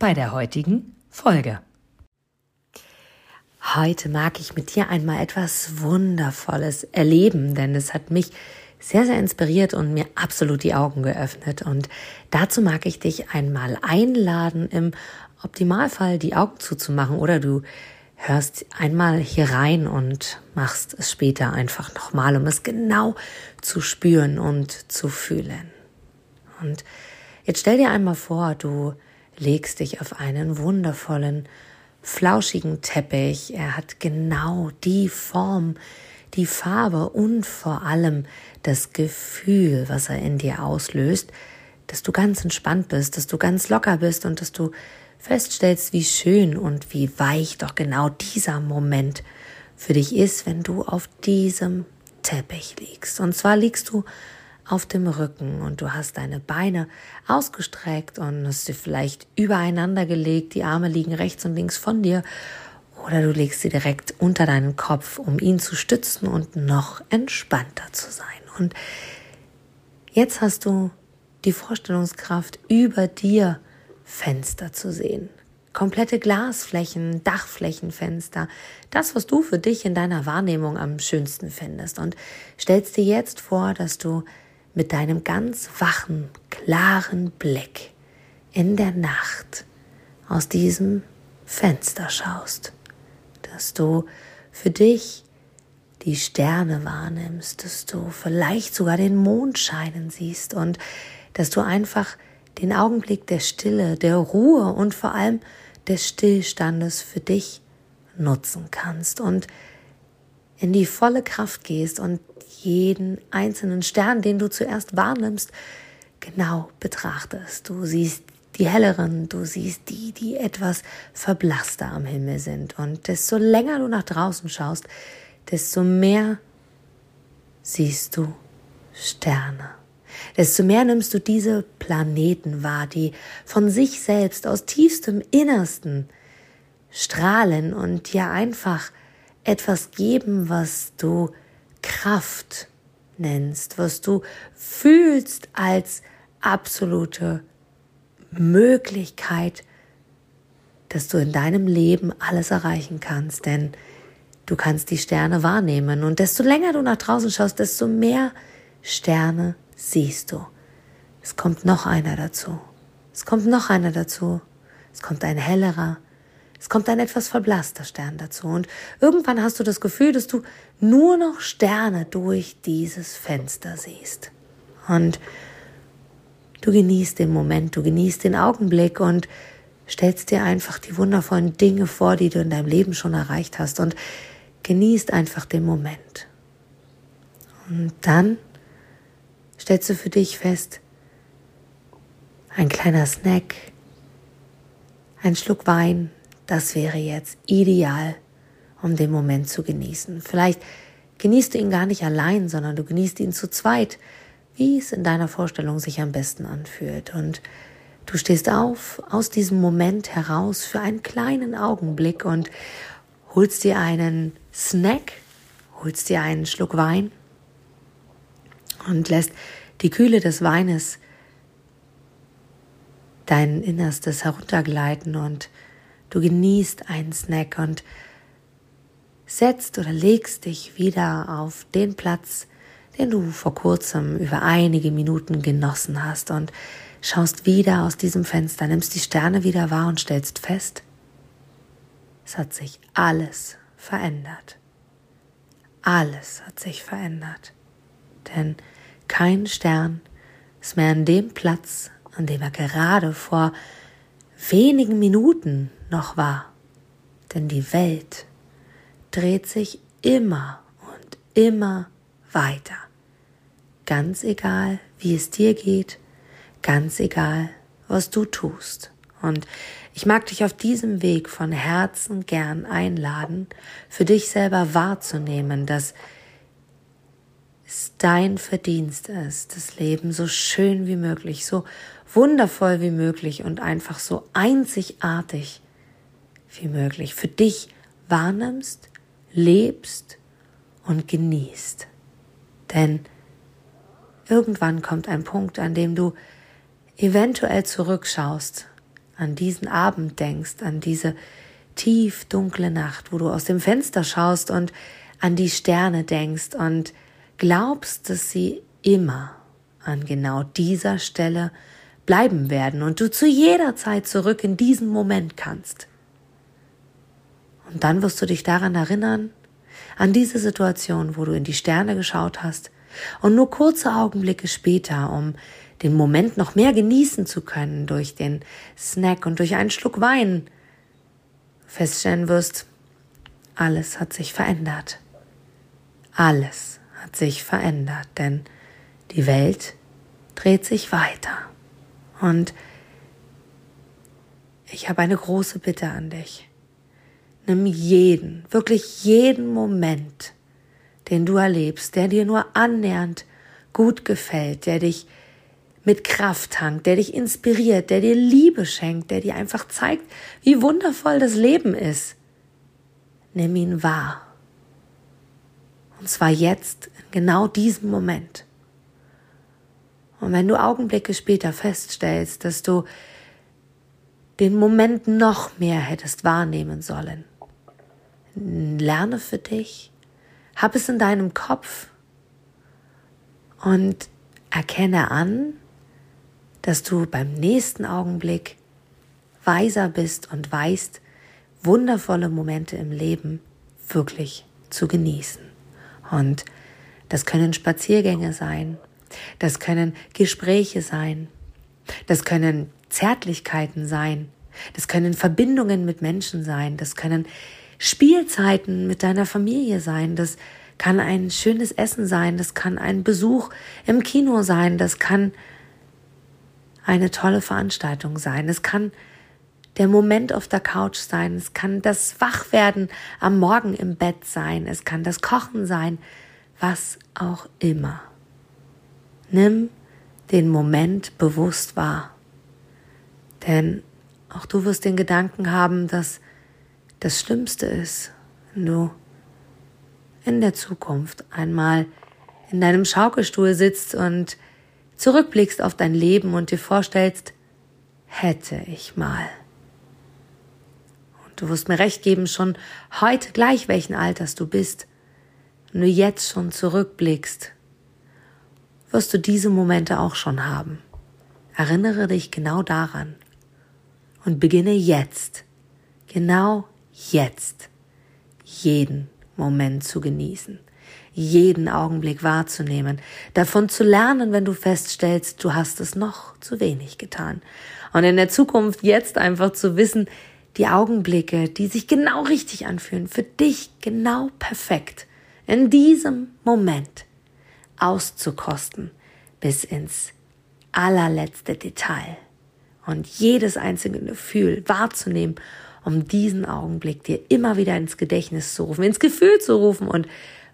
bei der heutigen Folge. Heute mag ich mit dir einmal etwas Wundervolles erleben, denn es hat mich sehr, sehr inspiriert und mir absolut die Augen geöffnet. Und dazu mag ich dich einmal einladen, im Optimalfall die Augen zuzumachen oder du hörst einmal hier rein und machst es später einfach nochmal, um es genau zu spüren und zu fühlen. Und jetzt stell dir einmal vor, du legst dich auf einen wundervollen, flauschigen Teppich. Er hat genau die Form, die Farbe und vor allem das Gefühl, was er in dir auslöst, dass du ganz entspannt bist, dass du ganz locker bist und dass du feststellst, wie schön und wie weich doch genau dieser Moment für dich ist, wenn du auf diesem Teppich liegst. Und zwar liegst du auf dem Rücken und du hast deine Beine ausgestreckt und hast sie vielleicht übereinander gelegt, die Arme liegen rechts und links von dir oder du legst sie direkt unter deinen Kopf, um ihn zu stützen und noch entspannter zu sein. Und jetzt hast du die Vorstellungskraft, über dir Fenster zu sehen. Komplette Glasflächen, Dachflächenfenster. Das, was du für dich in deiner Wahrnehmung am schönsten findest. Und stellst dir jetzt vor, dass du mit deinem ganz wachen, klaren Blick in der Nacht aus diesem Fenster schaust, dass du für dich die Sterne wahrnimmst, dass du vielleicht sogar den Mond scheinen siehst und dass du einfach den Augenblick der Stille, der Ruhe und vor allem des Stillstandes für dich nutzen kannst und in die volle Kraft gehst und jeden einzelnen Stern, den du zuerst wahrnimmst, genau betrachtest. Du siehst die helleren, du siehst die, die etwas verblasster am Himmel sind. Und desto länger du nach draußen schaust, desto mehr siehst du Sterne. Desto mehr nimmst du diese Planeten wahr, die von sich selbst aus tiefstem Innersten strahlen und dir einfach etwas geben, was du Kraft nennst, was du fühlst als absolute Möglichkeit, dass du in deinem Leben alles erreichen kannst, denn du kannst die Sterne wahrnehmen und desto länger du nach draußen schaust, desto mehr Sterne siehst du. Es kommt noch einer dazu. Es kommt noch einer dazu. Es kommt ein hellerer, es kommt ein etwas verblasster Stern dazu und irgendwann hast du das Gefühl, dass du nur noch Sterne durch dieses Fenster siehst. Und du genießt den Moment, du genießt den Augenblick und stellst dir einfach die wundervollen Dinge vor, die du in deinem Leben schon erreicht hast und genießt einfach den Moment. Und dann stellst du für dich fest, ein kleiner Snack, ein Schluck Wein, das wäre jetzt ideal, um den Moment zu genießen. Vielleicht genießt du ihn gar nicht allein, sondern du genießt ihn zu zweit, wie es in deiner Vorstellung sich am besten anfühlt. Und du stehst auf aus diesem Moment heraus für einen kleinen Augenblick und holst dir einen Snack, holst dir einen Schluck Wein und lässt die Kühle des Weines dein Innerstes heruntergleiten und Du genießt einen Snack und setzt oder legst dich wieder auf den Platz, den du vor kurzem über einige Minuten genossen hast und schaust wieder aus diesem Fenster, nimmst die Sterne wieder wahr und stellst fest, es hat sich alles verändert. Alles hat sich verändert. Denn kein Stern ist mehr an dem Platz, an dem er gerade vor wenigen Minuten noch war. Denn die Welt dreht sich immer und immer weiter. Ganz egal, wie es dir geht, ganz egal, was du tust. Und ich mag dich auf diesem Weg von Herzen gern einladen, für dich selber wahrzunehmen, dass es dein Verdienst ist, das Leben so schön wie möglich, so wundervoll wie möglich und einfach so einzigartig wie möglich für dich wahrnimmst, lebst und genießt. Denn irgendwann kommt ein Punkt, an dem du eventuell zurückschaust, an diesen Abend denkst, an diese tief dunkle Nacht, wo du aus dem Fenster schaust und an die Sterne denkst und glaubst, dass sie immer an genau dieser Stelle bleiben werden und du zu jeder Zeit zurück in diesen Moment kannst. Und dann wirst du dich daran erinnern, an diese Situation, wo du in die Sterne geschaut hast und nur kurze Augenblicke später, um den Moment noch mehr genießen zu können durch den Snack und durch einen Schluck Wein, feststellen wirst, alles hat sich verändert. Alles hat sich verändert, denn die Welt dreht sich weiter. Und ich habe eine große Bitte an dich. Nimm jeden, wirklich jeden Moment, den du erlebst, der dir nur annähernd gut gefällt, der dich mit Kraft tankt, der dich inspiriert, der dir Liebe schenkt, der dir einfach zeigt, wie wundervoll das Leben ist. Nimm ihn wahr. Und zwar jetzt, in genau diesem Moment. Und wenn du Augenblicke später feststellst, dass du den Moment noch mehr hättest wahrnehmen sollen, lerne für dich, hab es in deinem Kopf. Und erkenne an, dass du beim nächsten Augenblick weiser bist und weißt, wundervolle Momente im Leben wirklich zu genießen. Und das können Spaziergänge sein, das können Gespräche sein, das können Zärtlichkeiten sein, das können Verbindungen mit Menschen sein, das können Spielzeiten mit deiner Familie sein, das kann ein schönes Essen sein, das kann ein Besuch im Kino sein, das kann eine tolle Veranstaltung sein, es kann der Moment auf der Couch sein, es kann das Wachwerden am Morgen im Bett sein, es kann das Kochen sein, was auch immer. Nimm den Moment bewusst wahr. Denn auch du wirst den Gedanken haben, dass das Schlimmste ist, wenn du in der Zukunft einmal in deinem Schaukelstuhl sitzt und zurückblickst auf dein Leben und dir vorstellst, hätte ich mal. Und du wirst mir recht geben, schon heute gleich welchen Alters du bist, wenn du jetzt schon zurückblickst, wirst du diese Momente auch schon haben. Erinnere dich genau daran und beginne jetzt, genau jetzt, jeden Moment zu genießen jeden Augenblick wahrzunehmen, davon zu lernen, wenn du feststellst, du hast es noch zu wenig getan. Und in der Zukunft jetzt einfach zu wissen, die Augenblicke, die sich genau richtig anfühlen, für dich genau perfekt, in diesem Moment auszukosten bis ins allerletzte Detail und jedes einzelne Gefühl wahrzunehmen, um diesen Augenblick dir immer wieder ins Gedächtnis zu rufen, ins Gefühl zu rufen und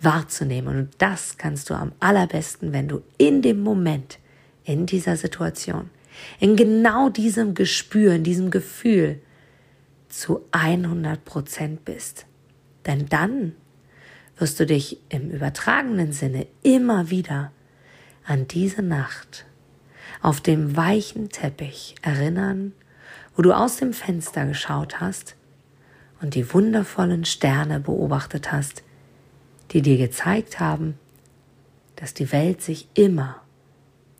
wahrzunehmen. Und das kannst du am allerbesten, wenn du in dem Moment, in dieser Situation, in genau diesem Gespür, in diesem Gefühl zu 100 Prozent bist. Denn dann wirst du dich im übertragenen Sinne immer wieder an diese Nacht auf dem weichen Teppich erinnern, wo du aus dem Fenster geschaut hast und die wundervollen Sterne beobachtet hast, die dir gezeigt haben, dass die Welt sich immer,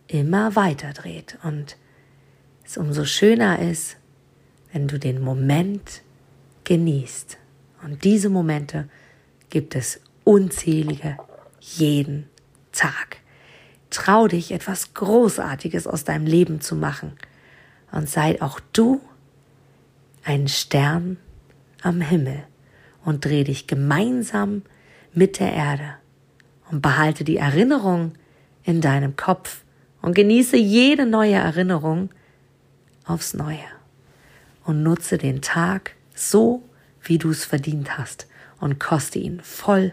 immer weiter dreht und es umso schöner ist, wenn du den Moment genießt. Und diese Momente gibt es unzählige. Jeden Tag. Trau dich, etwas Großartiges aus deinem Leben zu machen. Und sei auch du ein Stern am Himmel. Und dreh dich gemeinsam mit der Erde. Und behalte die Erinnerung in deinem Kopf. Und genieße jede neue Erinnerung aufs Neue. und nutze den Tag so, wie du es verdient hast. Und koste ihn voll